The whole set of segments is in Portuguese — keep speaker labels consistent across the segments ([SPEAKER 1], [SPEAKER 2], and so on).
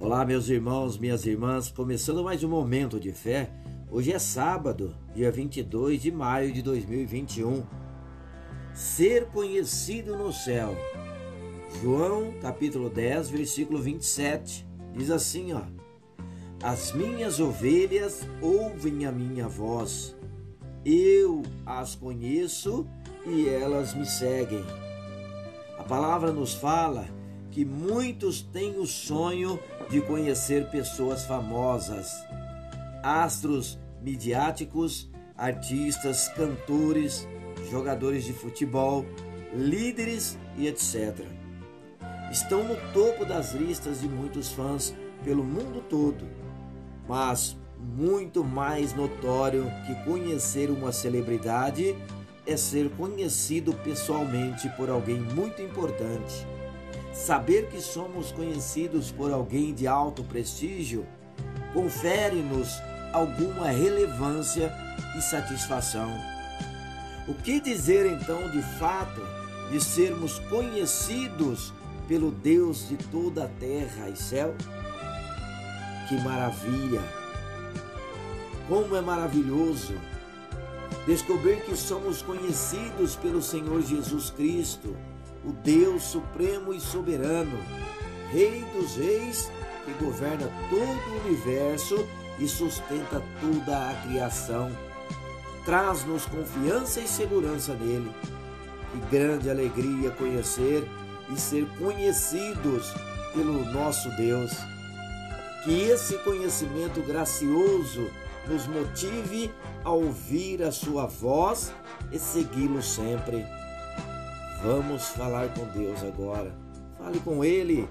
[SPEAKER 1] Olá, meus irmãos, minhas irmãs, começando mais um momento de fé. Hoje é sábado, dia 22 de maio de 2021. Ser conhecido no céu. João, capítulo 10, versículo 27. Diz assim, ó: As minhas ovelhas ouvem a minha voz. Eu as conheço e elas me seguem. A palavra nos fala que muitos têm o sonho de conhecer pessoas famosas, astros midiáticos, artistas, cantores, jogadores de futebol, líderes e etc. Estão no topo das listas de muitos fãs pelo mundo todo, mas muito mais notório que conhecer uma celebridade é ser conhecido pessoalmente por alguém muito importante. Saber que somos conhecidos por alguém de alto prestígio confere-nos alguma relevância e satisfação. O que dizer então de fato de sermos conhecidos pelo Deus de toda a terra e céu? Que maravilha! Como é maravilhoso descobrir que somos conhecidos pelo Senhor Jesus Cristo, o Deus supremo e soberano, Rei dos reis, que governa todo o universo e sustenta toda a criação. Traz-nos confiança e segurança nele. Que grande alegria conhecer e ser conhecidos pelo nosso Deus. Que esse conhecimento gracioso nos motive a ouvir a sua voz e segui-lo sempre. Vamos falar com Deus agora. Fale com Ele.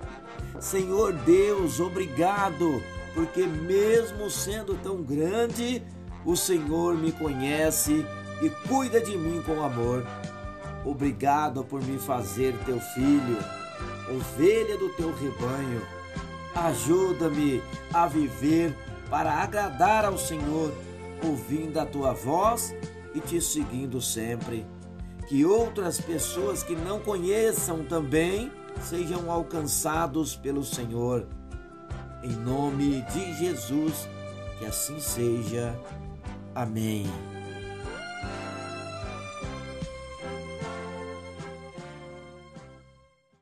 [SPEAKER 1] Senhor Deus, obrigado, porque mesmo sendo tão grande, o Senhor me conhece e cuida de mim com amor. Obrigado por me fazer teu filho, ovelha do teu rebanho. Ajuda-me a viver para agradar ao Senhor, ouvindo a tua voz e te seguindo sempre. Que outras pessoas que não conheçam também sejam alcançados pelo Senhor. Em nome de Jesus, que assim seja. Amém.